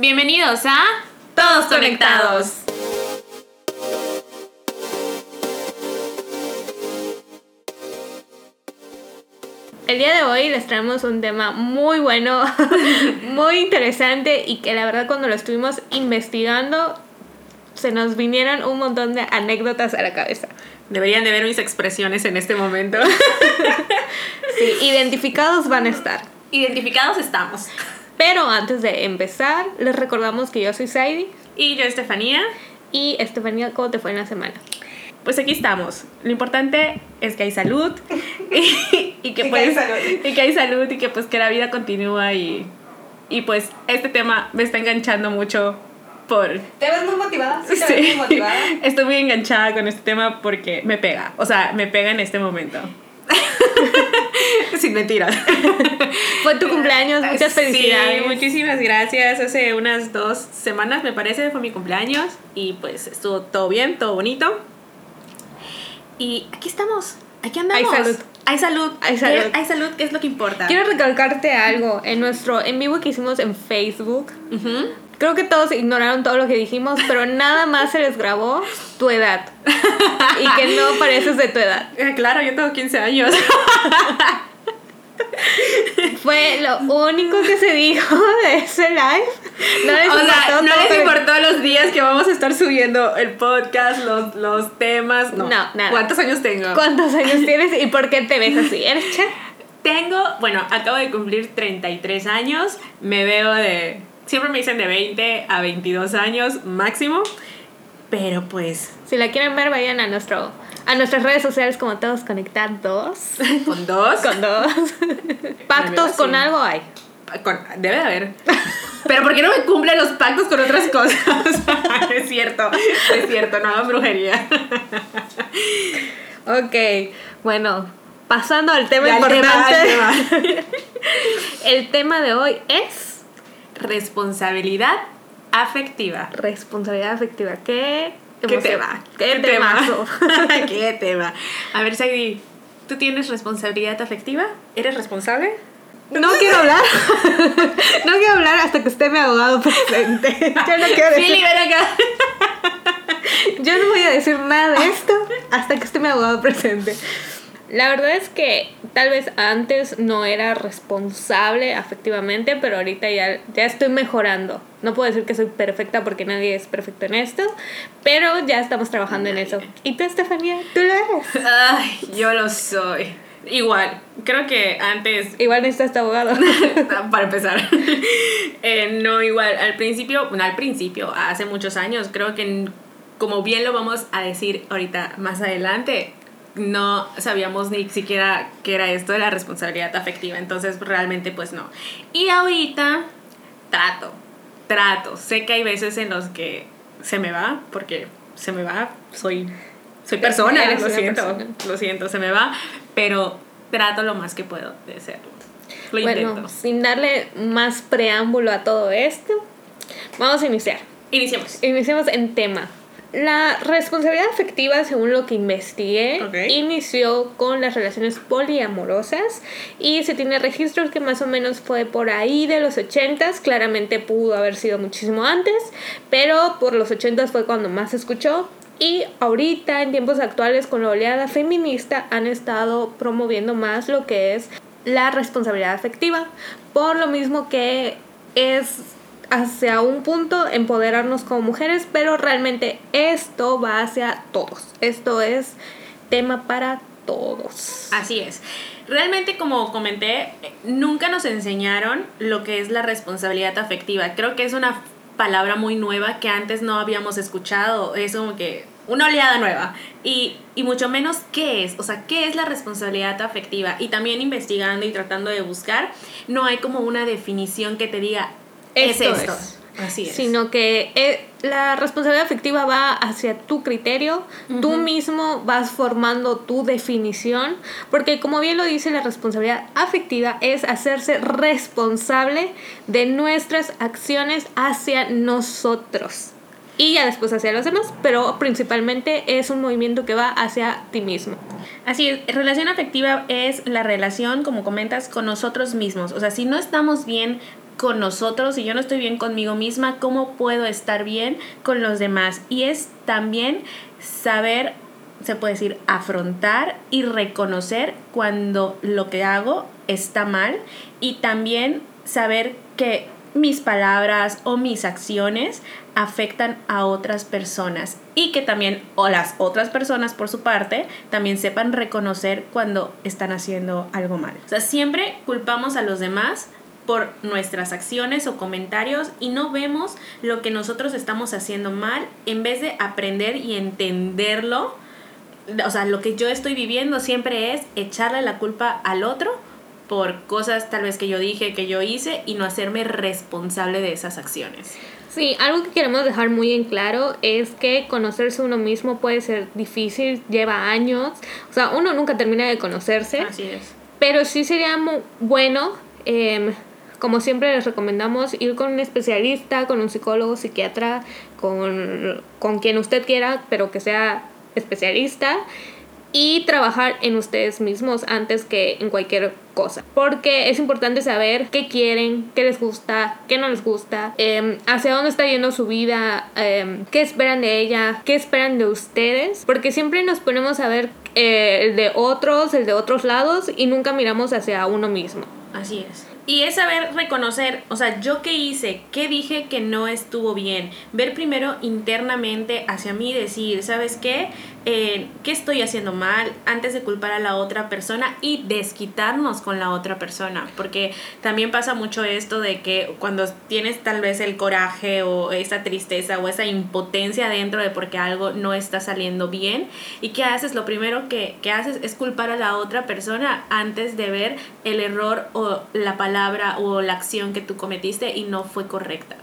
Bienvenidos a Todos Conectados. El día de hoy les traemos un tema muy bueno, muy interesante y que la verdad cuando lo estuvimos investigando se nos vinieron un montón de anécdotas a la cabeza. Deberían de ver mis expresiones en este momento. sí, identificados van a estar. Identificados estamos. Pero antes de empezar, les recordamos que yo soy Saidi. Y yo, Estefanía. Y Estefanía, ¿cómo te fue en la semana? Pues aquí estamos. Lo importante es que hay salud. y, que pues, y que hay salud y que pues que la vida continúa y, y pues este tema me está enganchando mucho por... ¿Te ves muy motivada? Sí, te ves muy motivada. Estoy muy enganchada con este tema porque me pega. O sea, me pega en este momento. Sin mentiras. Fue tu cumpleaños, muchas felicidades. Sí, muchísimas gracias. Hace unas dos semanas, me parece, fue mi cumpleaños. Y pues estuvo todo bien, todo bonito. Y aquí estamos. Aquí andamos. Hay salud. Hay salud. Hay salud. Hay salud, que es lo que importa. Quiero recalcarte algo. En nuestro en vivo que hicimos en Facebook, creo que todos ignoraron todo lo que dijimos, pero nada más se les grabó tu edad. y que no pareces de tu edad. Eh, claro, yo tengo 15 años. Fue lo único que se dijo de ese live. No les, o sea, no les importó los días que vamos a estar subiendo el podcast, los, los temas. No, nada. ¿Cuántos años tengo? ¿Cuántos años tienes y por qué te ves así? ¿Eres? Tengo, bueno, acabo de cumplir 33 años. Me veo de. Siempre me dicen de 20 a 22 años máximo. Pero pues. Si la quieren ver, vayan a nuestro a nuestras redes sociales como todos conectados. ¿Con dos? Con dos. Pactos con algo hay. debe de haber. Pero ¿por qué no me cumplen los pactos con otras cosas? es cierto, es cierto, no hagan brujería. ok, bueno, pasando al tema importante. el tema de hoy es responsabilidad afectiva. Responsabilidad afectiva. ¿Qué ¿Qué tema? ¿Qué, tema? ¿Qué tema? A ver, Saidi, ¿tú tienes responsabilidad afectiva? ¿Eres responsable? No quiero hablar. no quiero hablar hasta que esté mi abogado presente. Yo no quiero decir. Fili, ven acá. Yo no voy a decir nada de esto hasta que esté mi abogado presente. La verdad es que tal vez antes no era responsable afectivamente, pero ahorita ya, ya estoy mejorando. No puedo decir que soy perfecta porque nadie es perfecto en esto, pero ya estamos trabajando en eso. ¿Y tú, Estefanía? ¿Tú lo eres? Ay, yo lo soy. Igual, creo que antes... Igual necesitas abogado. Para empezar. Eh, no, igual, al principio, bueno, al principio, hace muchos años, creo que como bien lo vamos a decir ahorita más adelante, no sabíamos ni siquiera qué era esto de la responsabilidad afectiva, entonces realmente pues no. Y ahorita trato, trato. Sé que hay veces en los que se me va, porque se me va, soy, soy persona, lo siento, lo siento, se me va, pero trato lo más que puedo de hacerlo. Lo bueno, sin darle más preámbulo a todo esto, vamos a iniciar. Iniciemos. Iniciemos en tema. La responsabilidad afectiva, según lo que investigué, inició con las relaciones poliamorosas y se tiene registros que más o menos fue por ahí de los 80s, claramente pudo haber sido muchísimo antes, pero por los 80s fue cuando más se escuchó. Y ahorita en tiempos actuales con la oleada feminista han estado promoviendo más lo que es la responsabilidad afectiva, por lo mismo que es hacia un punto empoderarnos como mujeres, pero realmente esto va hacia todos. Esto es tema para todos. Así es. Realmente, como comenté, nunca nos enseñaron lo que es la responsabilidad afectiva. Creo que es una palabra muy nueva que antes no habíamos escuchado. Es como que una oleada nueva. Y, y, mucho menos qué es, o sea, qué es la responsabilidad afectiva. Y también investigando y tratando de buscar, no hay como una definición que te diga, es esto. Así es. Sino que eh, la responsabilidad afectiva va hacia tu criterio, tú mismo vas formando tu definición, porque como bien lo dice la responsabilidad afectiva es hacerse responsable de nuestras acciones hacia nosotros y ya después hacia los demás, pero principalmente es un movimiento que va hacia ti mismo. Así es, relación afectiva es la relación, como comentas, con nosotros mismos. O sea, si no estamos bien con nosotros, si yo no estoy bien conmigo misma, ¿cómo puedo estar bien con los demás? Y es también saber, se puede decir, afrontar y reconocer cuando lo que hago está mal y también saber que mis palabras o mis acciones afectan a otras personas y que también o las otras personas por su parte también sepan reconocer cuando están haciendo algo mal. O sea, siempre culpamos a los demás por nuestras acciones o comentarios y no vemos lo que nosotros estamos haciendo mal en vez de aprender y entenderlo. O sea, lo que yo estoy viviendo siempre es echarle la culpa al otro por cosas tal vez que yo dije, que yo hice y no hacerme responsable de esas acciones. Sí, algo que queremos dejar muy en claro es que conocerse uno mismo puede ser difícil, lleva años, o sea, uno nunca termina de conocerse. Así es. Pero sí sería muy bueno, em, como siempre les recomendamos, ir con un especialista, con un psicólogo, psiquiatra, con, con quien usted quiera, pero que sea especialista y trabajar en ustedes mismos antes que en cualquier cosa. Porque es importante saber qué quieren, qué les gusta, qué no les gusta, em, hacia dónde está yendo su vida, em, qué esperan de ella, qué esperan de ustedes. Porque siempre nos ponemos a ver eh, el de otros, el de otros lados y nunca miramos hacia uno mismo. Así es. Y es saber reconocer, o sea, yo qué hice, qué dije que no estuvo bien. Ver primero internamente hacia mí decir, ¿sabes qué? ¿Qué estoy haciendo mal? Antes de culpar a la otra persona y desquitarnos con la otra persona. Porque también pasa mucho esto de que cuando tienes tal vez el coraje o esa tristeza o esa impotencia dentro de porque algo no está saliendo bien. ¿Y qué haces? Lo primero que, que haces es culpar a la otra persona antes de ver el error o la palabra o la acción que tú cometiste y no fue correcta.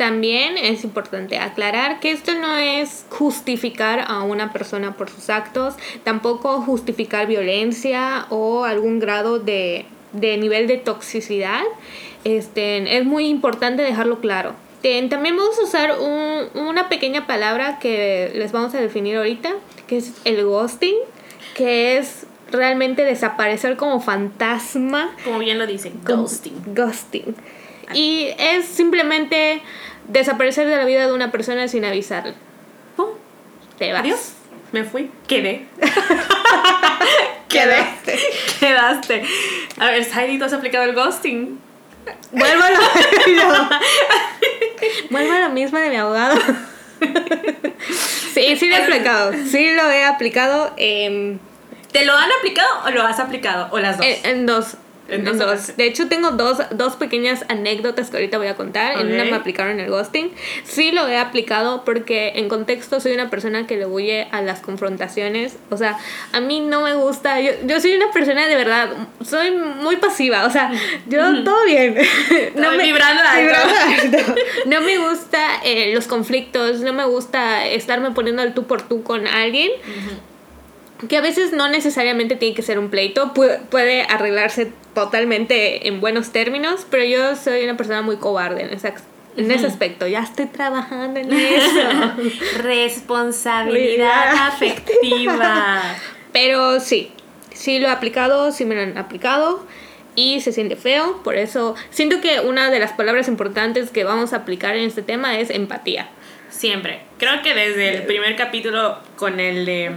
También es importante aclarar que esto no es justificar a una persona por sus actos, tampoco justificar violencia o algún grado de, nivel de toxicidad. Este, es muy importante dejarlo claro. También vamos a usar una pequeña palabra que les vamos a definir ahorita, que es el ghosting, que es realmente desaparecer como fantasma. Como bien lo dicen, ghosting. Ghosting. Y es simplemente desaparecer de la vida de una persona sin avisarle. ¡Pum! Te vas. Adiós. Me fui. Quedé. Quedaste. Quedaste. A ver, Saidi, ¿tú has aplicado el ghosting? Vuelvo a lo, Vuelvo a lo mismo de mi abogado. sí, sí lo he aplicado. Sí lo he aplicado. Eh, ¿Te lo han aplicado o lo has aplicado? ¿O las dos? En, dos. En dos. De hecho, tengo dos, dos pequeñas anécdotas que ahorita voy a contar. En una me aplicaron el ghosting. Sí lo he aplicado porque en contexto soy una persona que le huye a las confrontaciones. O sea, a mí no me gusta. Yo, yo soy una persona de verdad. Soy muy pasiva. O sea, yo todo bien. no me, vibrando, vibrando No me gusta eh, los conflictos. No me gusta estarme poniendo el tú por tú con alguien que a veces no necesariamente tiene que ser un pleito, puede, arreglarse totalmente en buenos términos, pero yo soy una persona muy cobarde en ese, en ese aspecto. Ya estoy trabajando en eso. Responsabilidad afectiva. Pero sí, sí lo he aplicado, sí me lo han aplicado y se siente feo. Por eso siento que una de las palabras importantes que vamos a aplicar en este tema es empatía. Siempre. Creo que desde el primer capítulo con el de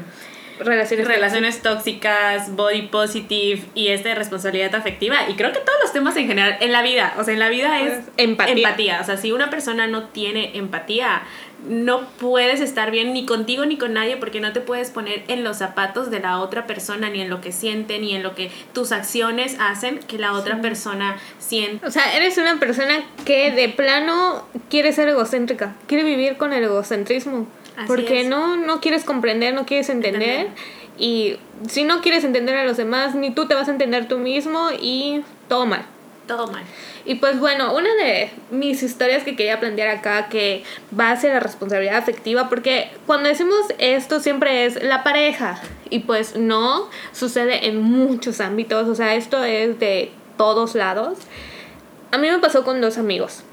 relaciones, relaciones tóxicas, body positive y esta de responsabilidad afectiva. Y creo que todos los temas en general, en la vida, o sea, en la vida es empatía. empatía. O sea, si una persona no tiene empatía, no puedes estar bien ni contigo ni con nadie porque no te puedes poner en los zapatos de la otra persona, ni en lo que siente, ni en lo que tus acciones hacen que la otra persona siente. O sea, eres una persona que de plano quiere ser egocéntrica, quiere vivir con el egocentrismo porque no, no quieres comprender, no quieres entender. Y si no quieres entender a los demás, ni tú te vas a entender tú mismo y todo mal. Todo mal. Y pues bueno, una de mis historias que quería plantear acá que va a ser la responsabilidad afectiva, porque cuando decimos esto siempre es la pareja, y pues no, sucede en muchos ámbitos, o sea, esto es de todos lados. A mí me pasó con dos amigos.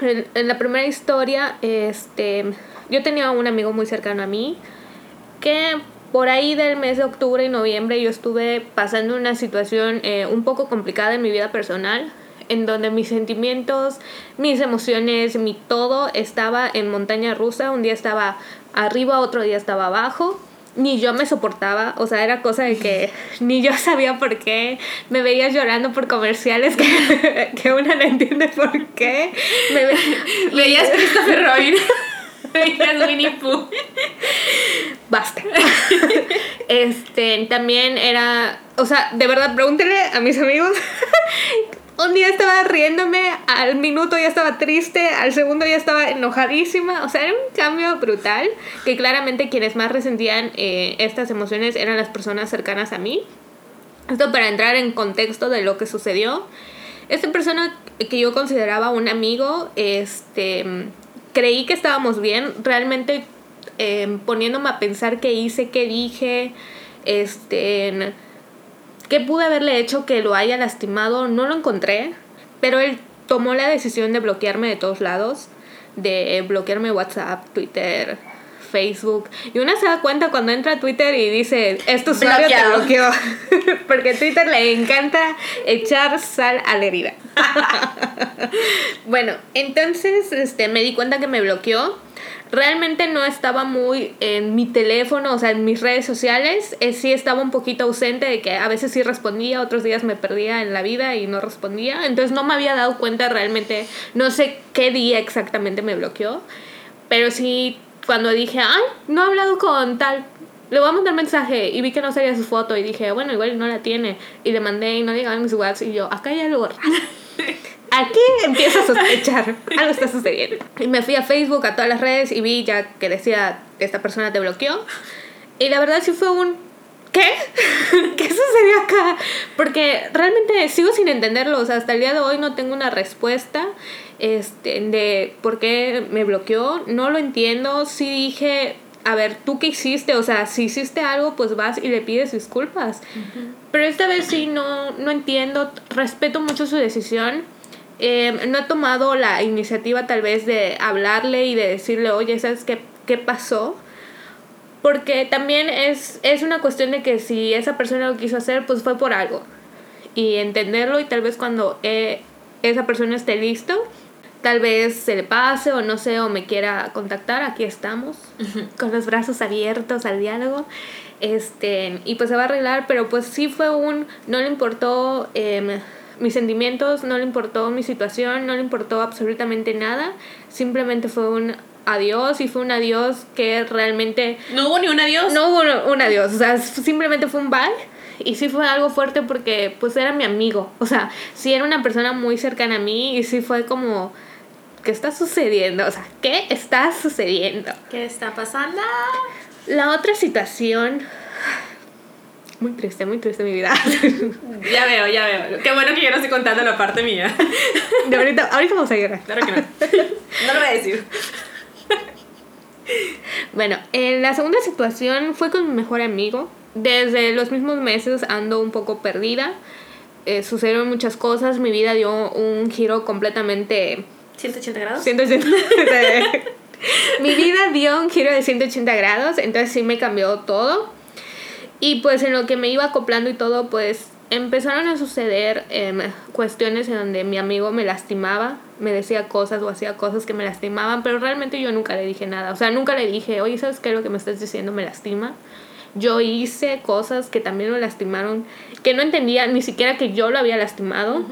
En, en la primera historia, este, yo tenía un amigo muy cercano a mí que por ahí del mes de octubre y noviembre yo estuve pasando una situación eh, un poco complicada en mi vida personal. en donde mis sentimientos, mis emociones, mi todo estaba en montaña rusa. Un día estaba arriba, otro día estaba abajo. Ni yo me soportaba, o sea, era cosa de que ni yo sabía por qué. Me veía llorando por comerciales que, que una no entiende por qué. Me veías Christopher Robin. veías Winnie Pooh. Basta. este, también era, o sea, de verdad, pregúntenle a mis amigos un día estaba riéndome, al minuto ya estaba triste, al segundo ya estaba enojadísima. O sea, era un cambio brutal que claramente quienes más resentían eh, estas emociones eran las personas cercanas a mí. Esto para entrar en contexto de lo que sucedió. Esta persona que yo consideraba un amigo, este, creí que estábamos bien. Realmente eh, poniéndome a pensar qué hice, qué dije, este ¿Qué pude haberle hecho que lo haya lastimado? No lo encontré, pero él tomó la decisión de bloquearme de todos lados, de bloquearme WhatsApp, Twitter, Facebook. Y una se da cuenta cuando entra a Twitter y dice, este usuario te bloqueó. Porque a Twitter le encanta echar sal a la herida. bueno, entonces este, me di cuenta que me bloqueó realmente no estaba muy en mi teléfono, o sea, en mis redes sociales. Eh, sí estaba un poquito ausente de que a veces sí respondía, otros días me perdía en la vida y no respondía. Entonces no me había dado cuenta realmente, no sé qué día exactamente me bloqueó. Pero sí, cuando dije, ay, no he hablado con tal, le voy a mandar mensaje y vi que no salía su foto y dije, bueno, igual no la tiene. Y le mandé y no llegaban mis WhatsApp y yo, acá algo raro. aquí empiezo a sospechar, algo está sucediendo. Y me fui a Facebook, a todas las redes y vi ya que decía, esta persona te bloqueó. Y la verdad sí fue un, ¿qué? ¿Qué sucedió acá? Porque realmente sigo sin entenderlo, o sea, hasta el día de hoy no tengo una respuesta este, de por qué me bloqueó, no lo entiendo, sí dije, a ver, ¿tú qué hiciste? O sea, si hiciste algo, pues vas y le pides disculpas. Pero esta vez sí no, no entiendo, respeto mucho su decisión Em, no he tomado la iniciativa tal vez de hablarle y de decirle, oye, ¿sabes qué, qué pasó? Porque también es, es una cuestión de que si esa persona lo quiso hacer, pues fue por algo. Y entenderlo y tal vez cuando eh, esa persona esté listo, tal vez se le pase o no sé, o me quiera contactar, aquí estamos, con los brazos abiertos al diálogo. Este, y pues se va a arreglar, pero pues sí fue un, no le importó... Eh, mis sentimientos, no le importó mi situación, no le importó absolutamente nada, simplemente fue un adiós y fue un adiós que realmente... No hubo ni un adiós. No hubo un adiós, o sea, simplemente fue un bye. Y sí fue algo fuerte porque pues era mi amigo, o sea, sí era una persona muy cercana a mí y sí fue como... ¿Qué está sucediendo? O sea, ¿qué está sucediendo? ¿Qué está pasando? La otra situación muy triste, muy triste mi vida. ya veo, ya veo. Qué bueno que yo no estoy contando la parte mía. De ahorita, ahorita vamos a llorar. Claro que no. No lo voy a decir. Bueno, en la segunda situación fue con mi mejor amigo. Desde los mismos meses ando un poco perdida. Eh, sucedieron muchas cosas. Mi vida dio un giro completamente... 180 grados. 180 Mi vida dio un giro de 180 grados. Entonces sí me cambió todo. Y pues en lo que me iba acoplando y todo, pues empezaron a suceder em, cuestiones en donde mi amigo me lastimaba, me decía cosas o hacía cosas que me lastimaban, pero realmente yo nunca le dije nada. O sea, nunca le dije, oye, ¿sabes qué? Lo que me estás diciendo me lastima. Yo hice cosas que también me lastimaron, que no entendía ni siquiera que yo lo había lastimado.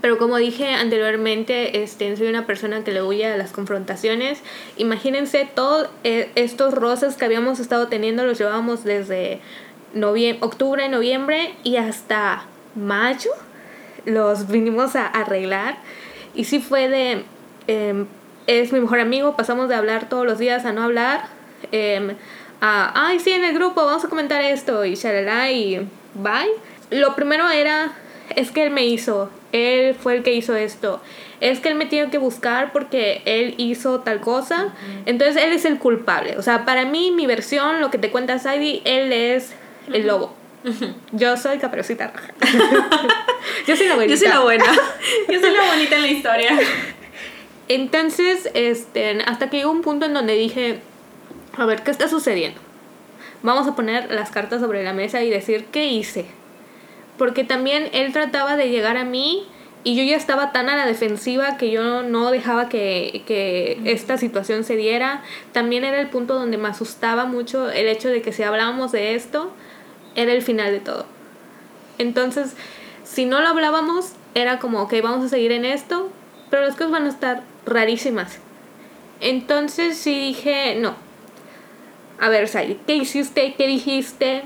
Pero como dije anteriormente, este, soy una persona que le huye a las confrontaciones. Imagínense, todos eh, estos rosas que habíamos estado teniendo los llevábamos desde octubre, noviembre y hasta mayo. Los vinimos a arreglar. Y sí fue de... Em, es mi mejor amigo, pasamos de hablar todos los días a no hablar. Em, a, ay, sí, en el grupo vamos a comentar esto y shalala y bye. Lo primero era, es que él me hizo él fue el que hizo esto. Es que él me tiene que buscar porque él hizo tal cosa. Entonces él es el culpable. O sea, para mí, mi versión, lo que te cuenta Sadie, él es el lobo. Yo soy caperucita roja. Yo soy la buena. Yo soy la buena. Yo soy la bonita en la historia. Entonces, este, hasta que llegó un punto en donde dije, a ver, ¿qué está sucediendo? Vamos a poner las cartas sobre la mesa y decir, ¿qué hice? Porque también él trataba de llegar a mí y yo ya estaba tan a la defensiva que yo no dejaba que, que esta situación se diera. También era el punto donde me asustaba mucho el hecho de que si hablábamos de esto, era el final de todo. Entonces, si no lo hablábamos, era como, ok, vamos a seguir en esto, pero las cosas van a estar rarísimas. Entonces sí dije, no. A ver, Sally, ¿qué hiciste? ¿Qué dijiste?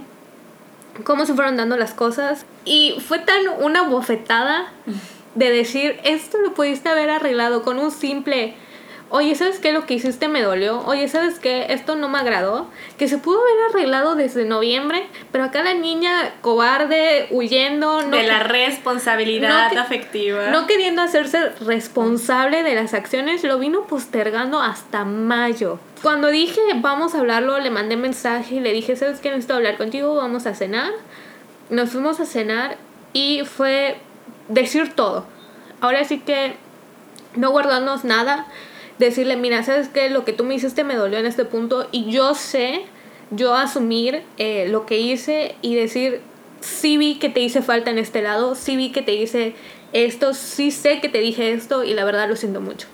¿Cómo se fueron dando las cosas? Y fue tan una bofetada de decir, esto lo pudiste haber arreglado con un simple oye, ¿sabes qué? Lo que hiciste me dolió. Oye, ¿sabes qué? Esto no me agradó. Que se pudo haber arreglado desde noviembre, pero acá la niña cobarde, huyendo. No de la responsabilidad afectiva. No queriendo hacerse responsable de las acciones, lo vino postergando hasta mayo. Cuando dije, vamos a hablarlo, le mandé mensaje y le dije, ¿sabes qué? Necesito hablar contigo, vamos a cenar. Nos fuimos a cenar y fue decir todo. Ahora sí que no guardarnos nada decirle, mira, ¿sabes qué? Lo que tú me hiciste me dolió en este punto y yo sé, yo asumir eh, lo que hice y decir, sí vi que te hice falta en este lado, sí vi que te hice esto, sí sé que te dije esto y la verdad lo siento mucho.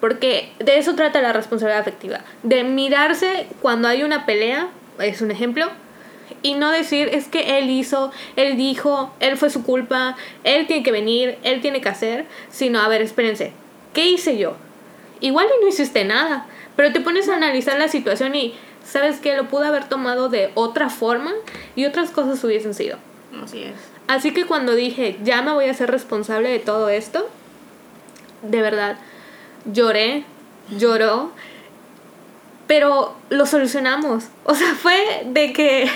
Porque de eso trata la responsabilidad afectiva, de mirarse cuando hay una pelea, es un ejemplo, y no decir es que él hizo, él dijo, él fue su culpa, él tiene que venir, él tiene que hacer, sino a ver, espérense, ¿qué hice yo? Igual y no hiciste nada, pero te pones a analizar la situación y sabes que lo pude haber tomado de otra forma y otras cosas hubiesen sido. Así es. Así que cuando dije, ya me voy a ser responsable de todo esto, de verdad, lloré, lloró, pero lo solucionamos. O sea, fue de que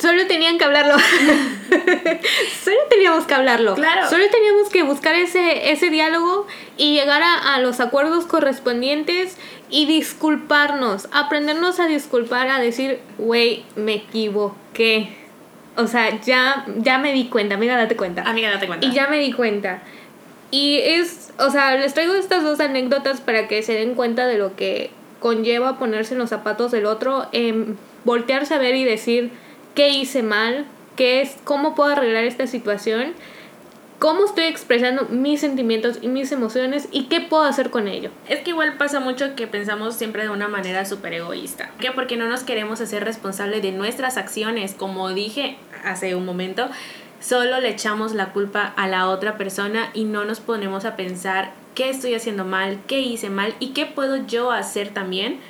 solo tenían que hablarlo. solo teníamos que hablarlo. Claro. Solo teníamos que buscar ese, ese diálogo y llegar a, los acuerdos correspondientes y disculparnos. Aprendernos a disculpar, a decir, güey, me equivoqué. O sea, ya, ya me di cuenta, amiga, date cuenta. Amiga, date cuenta. Y ya me di cuenta. Y es, o sea, les traigo estas dos anécdotas para que se den cuenta de lo que conlleva ponerse en los zapatos del otro, en voltearse a ver y decir, qué hice mal, qué es, cómo puedo arreglar esta situación, cómo estoy expresando mis sentimientos y mis emociones y qué puedo hacer con ello. Es que igual pasa mucho que pensamos siempre de una manera súper egoísta. ¿Qué? Porque no nos queremos hacer responsable de nuestras acciones. Como dije hace un momento, solo le echamos la culpa a la otra persona y no nos ponemos a pensar qué estoy haciendo mal, qué hice mal y qué puedo yo hacer también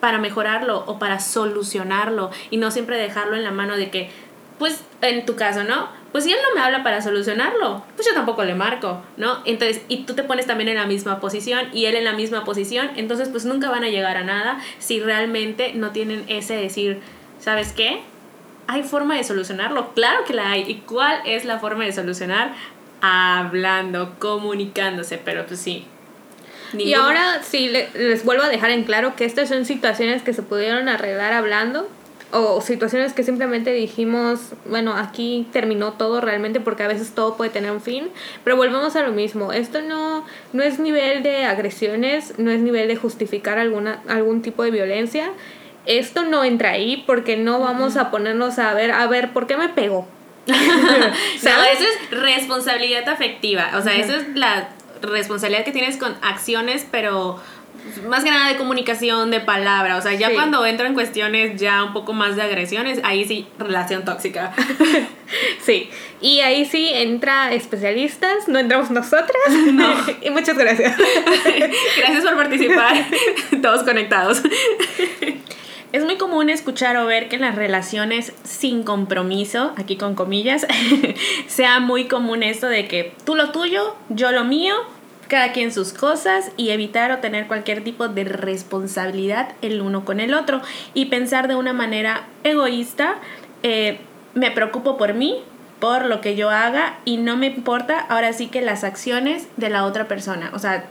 para mejorarlo o para solucionarlo y no siempre dejarlo en la mano de que, pues en tu caso, ¿no? Pues si él no me habla para solucionarlo, pues yo tampoco le marco, ¿no? Entonces, y tú te pones también en la misma posición y él en la misma posición, entonces pues nunca van a llegar a nada si realmente no tienen ese decir, ¿sabes qué? Hay forma de solucionarlo, claro que la hay. ¿Y cuál es la forma de solucionar? Hablando, comunicándose, pero pues sí, y ahora sí les vuelvo a dejar en claro que estas son situaciones que se pudieron arreglar hablando o situaciones que simplemente dijimos, bueno, aquí terminó todo realmente porque a veces todo puede tener un fin, pero volvemos a lo mismo, esto no, no es nivel de agresiones, no es nivel de justificar alguna, algún tipo de violencia, esto no entra ahí porque no vamos a ponernos a ver, a ver, ¿por qué me pegó? no, eso es responsabilidad afectiva, o sea, eso es la responsabilidad que tienes con acciones, pero más que nada de comunicación, de palabra. O sea, ya cuando entran cuestiones ya un poco más de agresiones, ahí sí, relación tóxica. sí. Y ahí sí entra especialistas, no entramos nosotras. No. y muchas gracias. gracias por participar. Todos conectados. Es muy común escuchar o ver que las relaciones sin compromiso, aquí con comillas, sea muy común esto de que tú lo tuyo, yo lo mío, cada quien sus cosas y evitar o tener cualquier tipo de responsabilidad el uno con el otro y pensar de una manera egoísta, eh, me preocupo por mí, por lo que yo haga y no me importa ahora sí que las acciones de la otra persona. O sea,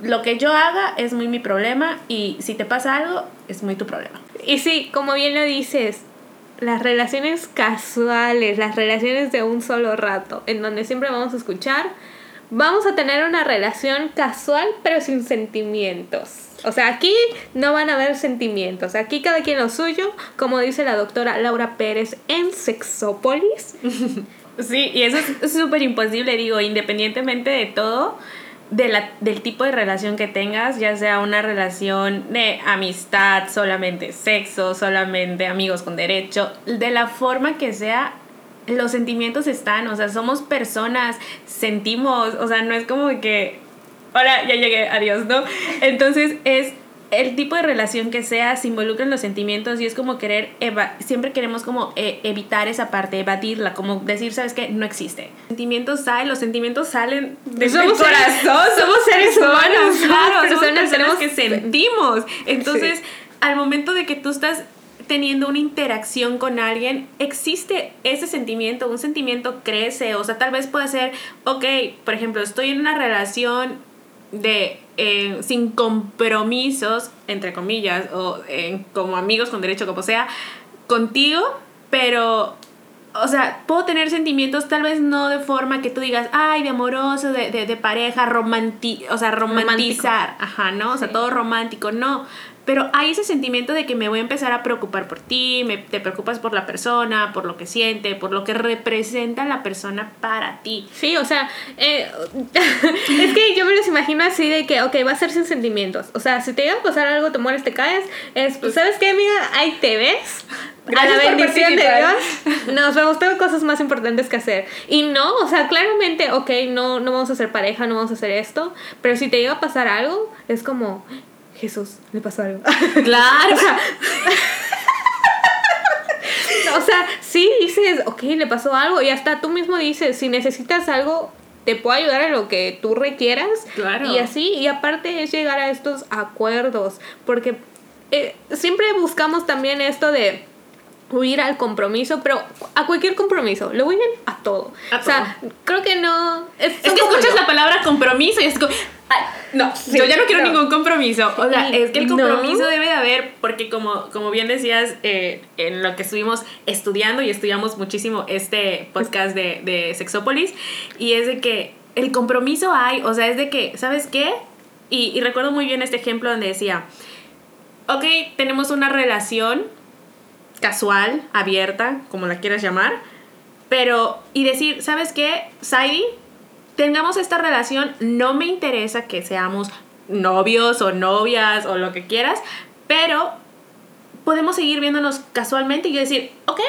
lo que yo haga es muy mi problema y si te pasa algo es muy tu problema. Y sí, como bien lo dices, las relaciones casuales, las relaciones de un solo rato, en donde siempre vamos a escuchar, vamos a tener una relación casual pero sin sentimientos. O sea, aquí no van a haber sentimientos, aquí cada quien lo suyo, como dice la doctora Laura Pérez en Sexópolis. Sí, y eso es súper imposible, digo, independientemente de todo, de la, del tipo de relación que tengas, ya sea una relación de amistad, solamente sexo, solamente amigos con derecho, de la forma que sea, los sentimientos están, o sea, somos personas, sentimos, o sea, no es como que, ahora ya llegué, adiós, ¿no? Entonces es el tipo de relación que sea se involucran los sentimientos y es como querer, siempre queremos como eh, evitar esa parte, evadirla, como decir, ¿sabes qué? No existe. Los sentimientos salen, los sentimientos salen de somos corazón. somos seres humanos, claro, somos personas, que sentimos. Entonces, al momento de que tú estás teniendo una interacción con alguien, existe ese sentimiento, un sentimiento crece, o sea, tal vez puede ser, ok, por ejemplo, estoy en una relación de eh, sin compromisos, entre comillas, o eh, como amigos con derecho, como sea, contigo, pero o sea, puedo tener sentimientos tal vez no de forma que tú digas, ay, de amoroso, de, de, de pareja, romanti o sea, romantizar, ajá, ¿no? O sea, todo romántico, no. Pero hay ese sentimiento de que me voy a empezar a preocupar por ti, me, te preocupas por la persona, por lo que siente, por lo que representa la persona para ti. Sí, o sea, eh, es que yo me los imagino así de que, ok, va a ser sin sentimientos. O sea, si te llega a pasar algo, te mueres, te caes, es, pues, ¿sabes qué, amiga? Ahí te ves. a la bendición de Dios, nos vemos, tengo cosas más importantes que hacer. Y no, o sea, claramente, ok, no, no vamos a ser pareja, no vamos a hacer esto, pero si te llega a pasar algo, es como, Jesús, le pasó algo. Claro. o sea, sí dices, ok, le pasó algo y hasta tú mismo dices, si necesitas algo, te puedo ayudar en lo que tú requieras. Claro. Y así, y aparte es llegar a estos acuerdos, porque eh, siempre buscamos también esto de huir al compromiso, pero a cualquier compromiso, lo huyen a todo. o sea, creo que no... Es, que escuchas la palabra compromiso y es como... no, yo ya no quiero ningún compromiso. O sea, es que el compromiso debe de haber, porque como, como bien decías, eh, en lo que estuvimos estudiando y estudiamos muchísimo este podcast de, de Sexópolis, y es de que el compromiso hay, o sea, es de que, ¿sabes qué? Y, y recuerdo muy bien este ejemplo donde decía, ok, tenemos una relación casual, abierta, como la quieras llamar, pero y decir, ¿sabes qué? Saidi, tengamos esta relación, no me interesa que seamos novios o novias o lo que quieras, pero podemos seguir viéndonos casualmente y decir, ok,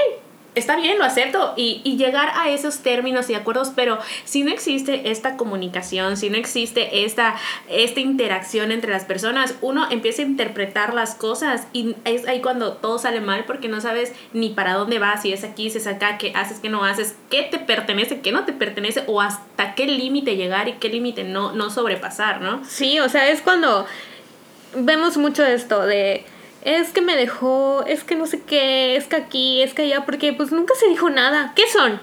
está bien, lo acepto, y, y, llegar a esos términos y acuerdos, pero si no existe esta comunicación, si no existe esta, esta interacción entre las personas, uno empieza a interpretar las cosas y es ahí cuando todo sale mal porque no sabes ni para dónde vas, si es aquí, si es acá, qué haces, qué no haces, qué te pertenece, qué no te pertenece o hasta qué límite llegar y qué límite no, no sobrepasar, ¿no? Sí, o sea, es cuando vemos mucho esto de es que me dejó, es que no sé qué, es que aquí, es que allá, porque pues nunca se dijo nada. ¿Qué son?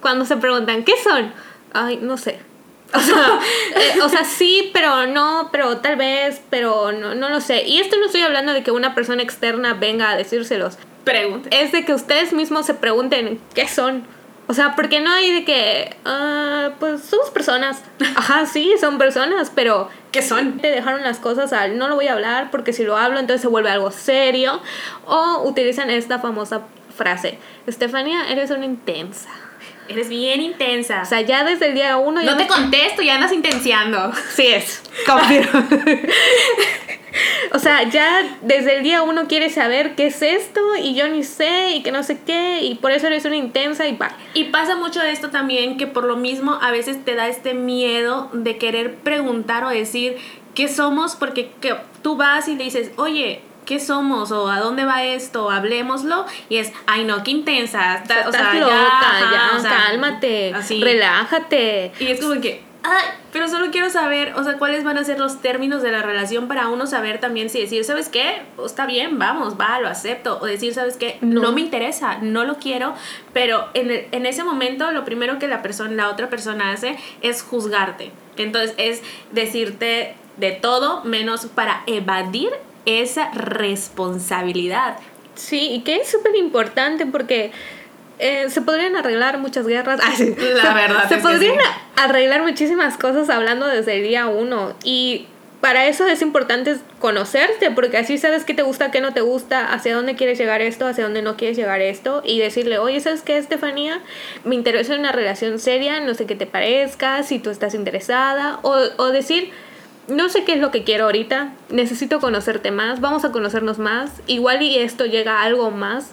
Cuando se preguntan, ¿qué son? Ay, no sé. O sea, eh, o sea, sí, pero no, pero tal vez, pero no, no lo sé. Y esto no estoy hablando de que una persona externa venga a decírselos. Pregunten. Es de que ustedes mismos se pregunten qué son. O sea, porque no hay de que, uh, pues somos personas. Ajá, sí, son personas, pero ¿qué son? Te dejaron las cosas al no lo voy a hablar porque si lo hablo entonces se vuelve algo serio. O utilizan esta famosa frase, Estefania, eres una intensa. Eres bien intensa. O sea, ya desde el día uno... No te contesto, ya andas intenciando. Sí es, confirmo. o sea, ya desde el día uno quieres saber qué es esto y yo ni sé y que no sé qué y por eso eres una intensa y va. Y pasa mucho esto también que por lo mismo a veces te da este miedo de querer preguntar o decir qué somos porque que tú vas y le dices, oye, ¿qué somos? ¿O a dónde va esto? Hablemoslo. Y es, ay no, qué intensa. o sea, ya, cálmate, relájate. Y es como que, ay, pero solo quiero saber, o sea, cuáles van a ser los términos de la relación para uno saber también si decir, ¿sabes qué? Está bien, vamos, va, lo acepto. O decir, ¿sabes qué? No, me interesa, no lo quiero. Pero en, en ese momento lo primero que la persona, la otra persona hace es juzgarte. Entonces es decirte de todo menos para evadir esa responsabilidad. Sí, y que es súper importante porque eh, se podrían arreglar muchas guerras. La verdad. se podrían arreglar muchísimas cosas hablando desde el día uno. Y para eso es importante conocerte, porque así sabes qué te gusta, qué no te gusta, hacia dónde quieres llegar esto, hacia dónde no quieres llegar esto, y decirle, oye, ¿sabes qué, Estefanía? Me interesa una relación seria, no sé qué te parezca, si tú estás interesada, o, o decir, no sé qué es lo que quiero ahorita, necesito conocerte más, vamos a conocernos más, igual y esto llega a algo más,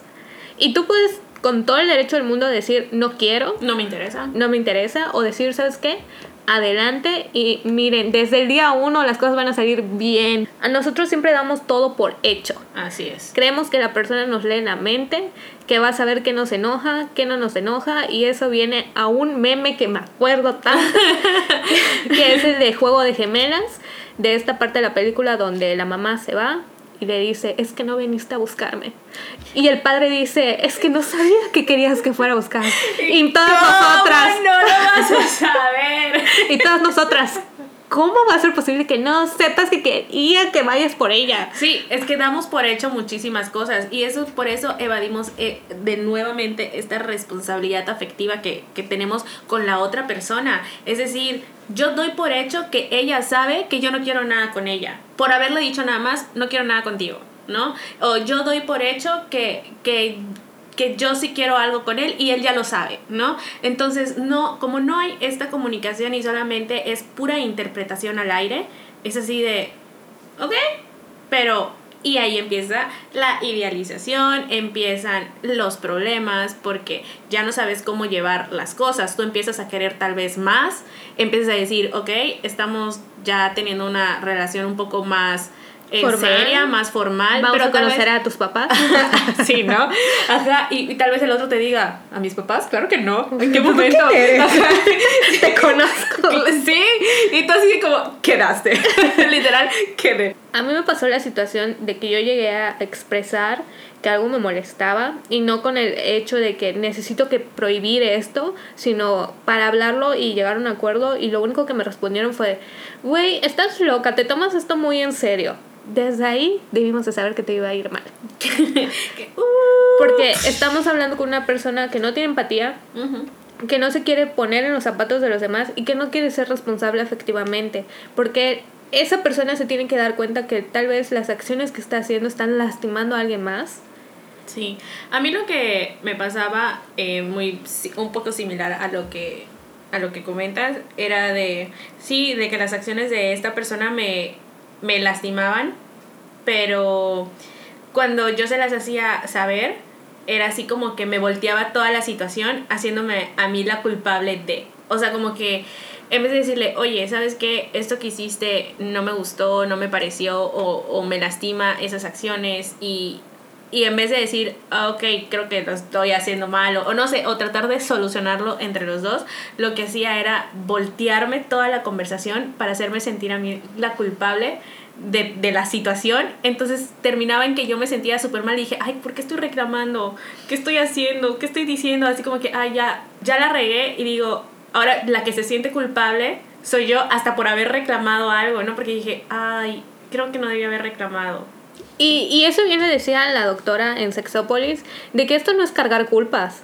y tú puedes con todo el derecho del mundo decir, no quiero, no me interesa, no me interesa, o decir, ¿sabes qué? Adelante y miren, desde el día uno las cosas van a salir bien. A nosotros siempre damos todo por hecho. Así es. Creemos que la persona nos lee la mente, que va a saber qué nos enoja, qué no nos enoja y eso viene a un meme que me acuerdo tanto, que es el de Juego de Gemelas, de esta parte de la película donde la mamá se va y le dice, es que no viniste a buscarme. Y el padre dice, es que no sabía que querías que fuera a buscar. Y todas nosotras... No lo vas a saber. y todas nosotras, ¿cómo va a ser posible que no sepas que quería que vayas por ella? Sí, es que damos por hecho muchísimas cosas y eso por eso evadimos eh, de nuevamente esta responsabilidad afectiva que, que tenemos con la otra persona. Es decir, yo doy por hecho que ella sabe que yo no quiero nada con ella. Por haberle dicho nada más, no quiero nada contigo, ¿no? O yo doy por hecho que, que que yo sí quiero algo con él y él ya lo sabe, ¿no? Entonces, no, como no hay esta comunicación y solamente es pura interpretación al aire, es así de, ok, pero y ahí empieza la idealización, empiezan los problemas porque ya no sabes cómo llevar las cosas. Tú empiezas a querer tal vez más, empiezas a decir, ok, estamos ya teniendo una relación un poco más en seria, más formal. Vamos pero a conocer a tus papás. sí, ¿no? Ajá, y, tal vez el otro te diga, ¿a mis papás? Claro que no. ¿En qué momento? te conozco. Sí, y tú así como, quedaste. Literal, quedé. A mí me pasó la situación de que yo llegué a expresar que algo me molestaba y no con el hecho de que necesito que prohibir esto, sino para hablarlo y llegar a un acuerdo y lo único que me respondieron fue, güey, estás loca, te tomas esto muy en serio desde ahí debimos de saber que te iba a ir mal. Porque estamos hablando con una persona que no tiene empatía, que no se quiere poner en los zapatos de los demás y que no quiere ser responsable efectivamente. Porque esa persona se tiene que dar cuenta que tal vez las acciones que está haciendo están lastimando a alguien más. Sí, a mí lo que me pasaba eh, muy un poco similar a lo que a lo que comentas era de sí de que las acciones de esta persona me me lastimaban, pero cuando yo se las hacía saber, era así como que me volteaba toda la situación haciéndome a mí la culpable de. O sea, como que en vez de decirle, oye, ¿sabes qué? Esto que hiciste no me gustó, no me pareció o, o me lastima esas acciones y, y en vez de decir, ah, ok, creo que lo estoy haciendo mal, o, no sé, o tratar de solucionarlo entre los dos, lo que hacía era voltearme toda la conversación para hacerme sentir a mí la culpable de, de la situación. Entonces terminaba en que yo me sentía súper mal y dije, ay, ¿por qué estoy reclamando? ¿Qué estoy haciendo? ¿Qué estoy diciendo? Así como que, ay, ya, ya la regué y digo, ahora la que se siente culpable soy yo hasta por haber reclamado algo, ¿no? Porque dije, ay, creo que no debía haber reclamado y, y eso viene, decía la doctora en Sexópolis, de que esto no es cargar culpas.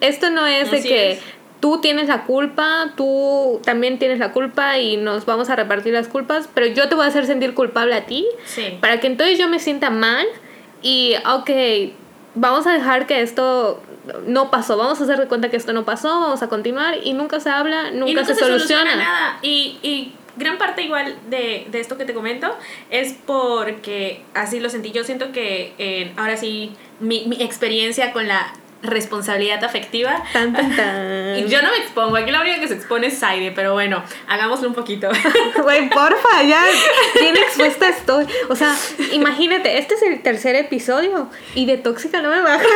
Esto no es de que tú tienes la culpa, tú también tienes la culpa y nos vamos a repartir las culpas, pero yo te voy a hacer sentir culpable a ti para que entonces yo me sienta mal y, ok, vamos a dejar que esto no pasó, vamos a hacer de cuenta que esto no pasó, vamos a continuar y nunca se habla, nunca, se, soluciona. nada. Y, y gran parte igual de, de, esto que te comento es porque así lo sentí. Yo siento que eh, ahora sí mi, mi experiencia con la responsabilidad afectiva. Tan, tan, tan. Y yo no me expongo, aquí la única que se expone es Saide, pero bueno, hagámoslo un poquito. Güey, porfa, ya bien expuesta estoy. O sea, imagínate, este es el tercer episodio y de tóxica no me bajan.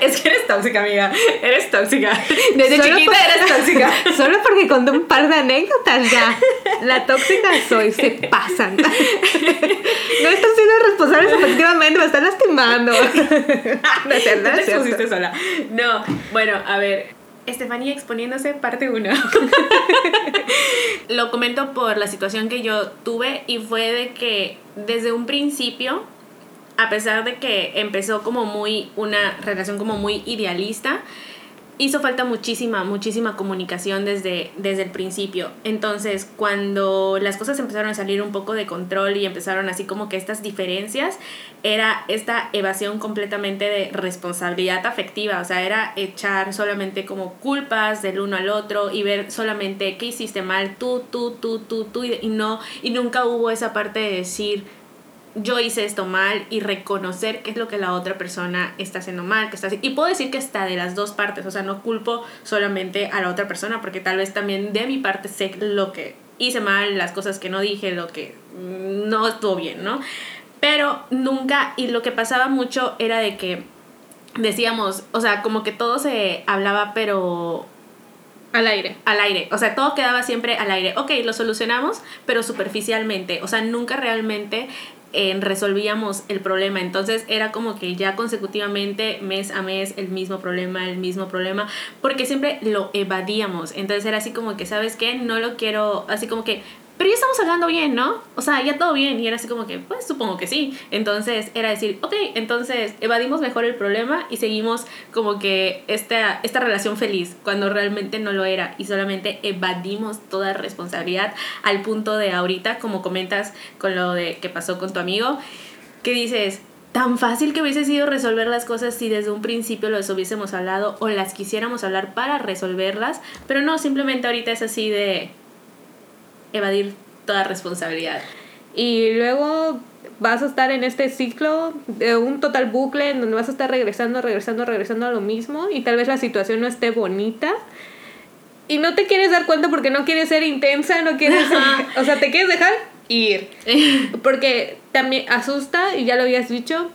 es que eres tóxica, amiga. Eres tóxica. Desde chiquita eres tóxica. Solo porque conté un par de anécdotas ya. La tóxica soy, se pasan. No están siendo responsables efectivamente, me están lastimando. No, no te sola. No, bueno, a ver. Estefanía exponiéndose, parte 1. Lo comento por la situación que yo tuve y fue de que desde un principio a pesar de que empezó como muy una relación como muy idealista, hizo falta muchísima, muchísima comunicación desde, desde el principio. Entonces, cuando las cosas empezaron a salir un poco de control y empezaron así como que estas diferencias, era esta evasión completamente de responsabilidad afectiva, o sea, era echar solamente como culpas del uno al otro y ver solamente qué hiciste mal, tú, tú, tú, tú, tú, y no, y nunca hubo esa parte de decir, yo hice esto mal y reconocer qué es lo que la otra persona está haciendo mal, que está Y puedo decir que está de las dos partes, o sea, no culpo solamente a la otra persona, porque tal vez también de mi parte sé lo que hice mal, las cosas que no dije, lo que no estuvo bien, ¿no? Pero nunca, y lo que pasaba mucho era de que decíamos, o sea, como que todo se hablaba, pero al aire. Al aire. O sea, todo quedaba siempre al aire. Ok, lo solucionamos, pero superficialmente. O sea, nunca realmente resolvíamos el problema. Entonces era como que ya consecutivamente, mes a mes, el mismo problema, el mismo problema, porque siempre lo evadíamos. Entonces era así como que, ¿sabes qué? No lo quiero, así como que pero ya estamos hablando bien, ¿no? O sea, ya todo bien. Y era así como que, pues supongo que sí. Entonces era decir, ok, entonces evadimos mejor el problema y seguimos como que esta, esta relación feliz, cuando realmente no lo era. Y solamente evadimos toda responsabilidad al punto de ahorita, como comentas con lo de que pasó con tu amigo, que dices, tan fácil que hubiese sido resolver las cosas si desde un principio los hubiésemos hablado o las quisiéramos hablar para resolverlas, pero no, simplemente ahorita es así de evadir toda responsabilidad. Y luego vas a estar en este ciclo de un total bucle en donde vas a estar regresando, regresando, regresando a lo mismo y tal vez la situación no esté bonita. Y no te quieres dar cuenta porque no quieres ser intensa, no quieres... o sea, te quieres dejar ir. Porque también asusta, y ya lo habías dicho,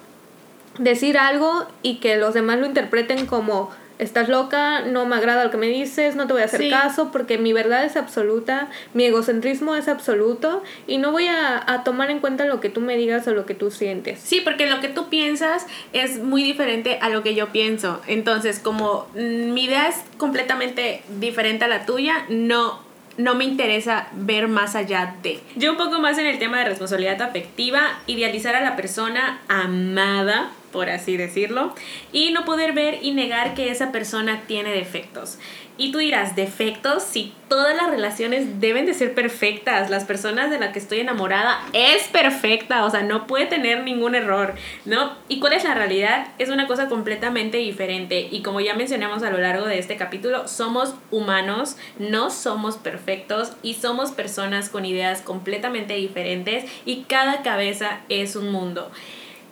decir algo y que los demás lo interpreten como estás loca, no me agrada lo que me dices, no te voy a hacer caso porque mi verdad es absoluta, mi egocentrismo es absoluto y no voy a, a, tomar en cuenta lo que tú me digas o lo que tú sientes. Sí, porque lo que tú piensas es muy diferente a lo que yo pienso. Entonces, como mi idea es completamente diferente a la tuya, no no me interesa ver más allá de. Yo un poco más en el tema de responsabilidad afectiva, idealizar a la persona amada, por así decirlo, y no poder ver y negar que esa persona tiene defectos. Y tú dirás, defectos, si todas las relaciones deben de ser perfectas, las personas de las que estoy enamorada es perfecta, o sea, no puede tener ningún error, ¿no? ¿Y cuál es la realidad? Es una cosa completamente diferente y como ya mencionamos a lo largo de este capítulo, somos humanos, no somos perfectos y somos personas con ideas completamente diferentes y cada cabeza es un mundo.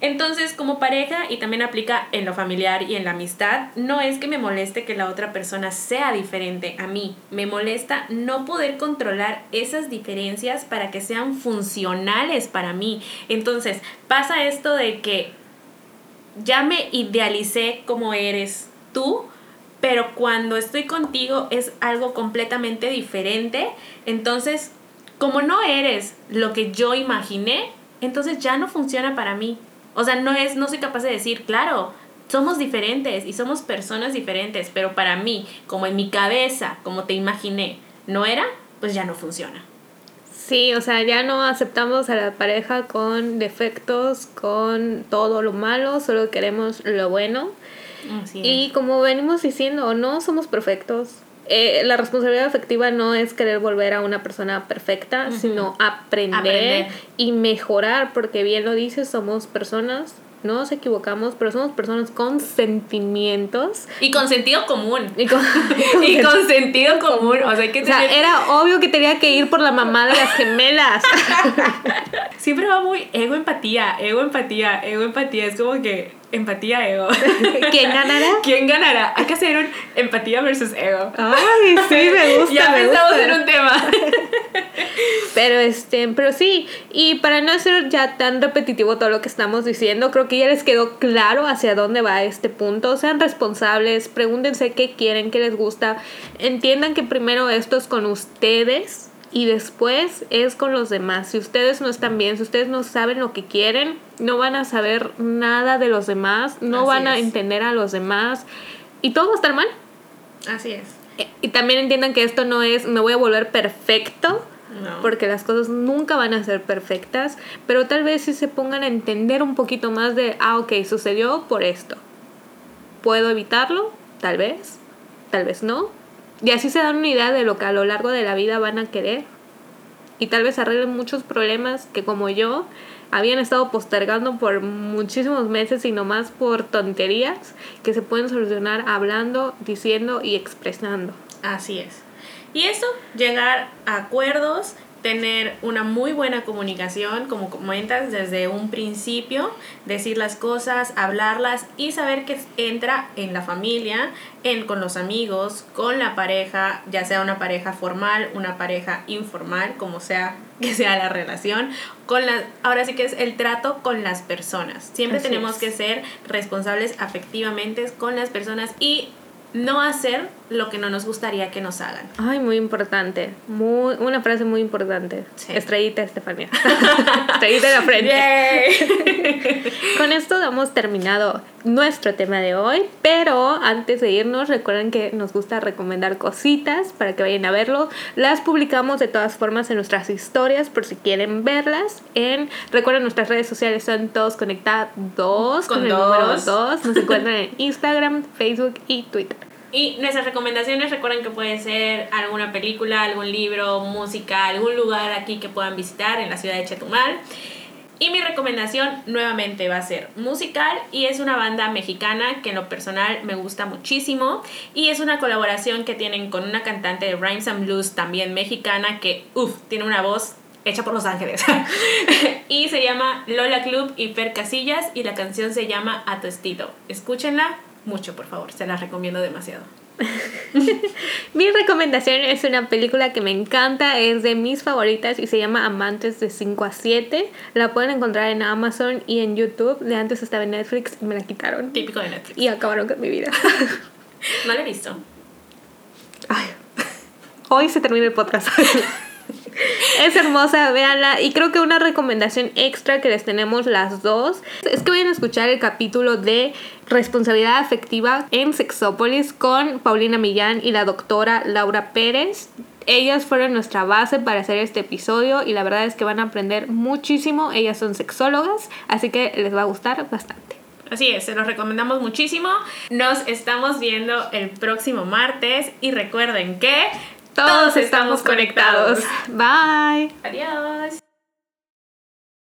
Entonces, como pareja, y también aplica en lo familiar y en la amistad, no es que me moleste que la otra persona sea diferente a mí, me molesta no poder controlar esas diferencias para que sean funcionales para mí. Entonces, pasa esto de que ya me idealicé como eres tú, pero cuando estoy contigo es algo completamente diferente. Entonces, como no eres lo que yo imaginé, entonces ya no funciona para mí. O sea, no es, no soy capaz de decir, claro, somos diferentes y somos personas diferentes, pero para mí, como en mi cabeza, como te imaginé, no era, pues ya no funciona. Sí, o sea, ya no aceptamos a la pareja con defectos, con todo lo malo, solo queremos lo bueno. y como venimos diciendo, no somos perfectos, eh, la responsabilidad afectiva no es querer volver a una persona perfecta, sino aprender, y mejorar, porque bien lo dices, somos personas no nos equivocamos, pero somos personas con sentimientos. Y con sentido común. Y con, sentido común. O sea, que era obvio que tenía que ir por la mamá de las gemelas. Siempre va muy ego empatía, ego empatía, ego empatía. Es como que empatía, ego. ¿Quién ganará? ¿Quién ganará? Hay que hacer un empatía versus ego. Ay, sí, me gusta. ya pensamos en un tema. pero este, pero sí, y para no ser ya tan repetitivo todo lo que estamos diciendo, creo que ya les quedó claro hacia dónde va este punto. Sean responsables, pregúntense qué quieren, qué les gusta. Entiendan que primero esto es con ustedes y después es con los demás. Si ustedes no están bien, si ustedes no saben lo que quieren, no van a saber nada de los demás, no van a entender a los demás y todo va a estar mal. Así es. Eh, y también entiendan que esto no es me voy a volver perfecto, porque las cosas nunca van a ser perfectas, pero tal vez si se pongan a entender un poquito más de, ah, ok, sucedió por esto. ¿Puedo evitarlo? Tal vez. tal vez no. Y así se dan una idea de lo que a lo largo de la vida van a querer. Y tal vez arreglen muchos problemas que como yo habían estado postergando por muchísimos meses y nomás por tonterías que se pueden solucionar hablando, diciendo y expresando. Así es. Y eso, llegar a acuerdos, tener una muy buena comunicación, como comentas, desde un principio, decir las cosas, hablarlas y saber que entra en la familia, en, con los amigos, con la pareja, ya sea una pareja formal, una pareja informal, como sea que sea la relación, con la, ahora sí que es el trato con las personas. Siempre tenemos que ser responsables afectivamente con las personas y no hacer lo que no nos gustaría que nos hagan. Ay, muy importante. Muy, una frase muy importante. Estrellita, Estefanía. Estrellita en la frente. Con esto damos terminado nuestro tema de hoy, pero antes de irnos, recuerden que nos gusta recomendar cositas para que vayan a verlo. Las publicamos de todas formas en nuestras historias por si quieren verlas. En, recuerden, nuestras redes sociales son todos conectados con, con el número 2. Nos encuentran en Instagram, Facebook y Twitter. Y nuestras recomendaciones, recuerden que puede ser alguna película, algún libro, música, algún lugar aquí que puedan visitar en la ciudad de Chetumal. Y mi recomendación nuevamente va a ser musical y es una banda mexicana que en lo personal me gusta muchísimo y es una colaboración que tienen con una cantante de Rhymes and Blues también mexicana que, uff, tiene una voz hecha por Los Ángeles. y se llama Lola Club y Fer Casillas y la canción se llama A tu estilo. Escúchenla, mucho, por favor. Se las recomiendo demasiado. Mi recomendación es una película que me encanta, es de mis favoritas y se llama Amantes de 5 a 7. La pueden encontrar en Amazon y en YouTube. De antes estaba en Netflix y me la quitaron. Típico de Netflix. Y acabaron con mi vida. no la he visto. Ay, hoy se termina el podcast. es hermosa, véanla. Y creo que una recomendación extra que les tenemos las dos es que vayan a escuchar el capítulo de responsabilidad afectiva en Sexópolis con Paulina Millán y la doctora Laura Pérez. Ellas fueron nuestra base para hacer este episodio y la verdad es que van a aprender muchísimo. Ellas son sexólogas, así que les va a gustar bastante. Así es, se los recomendamos muchísimo. Nos estamos viendo el próximo martes y recuerden que todos estamos conectados. Bye. Adiós.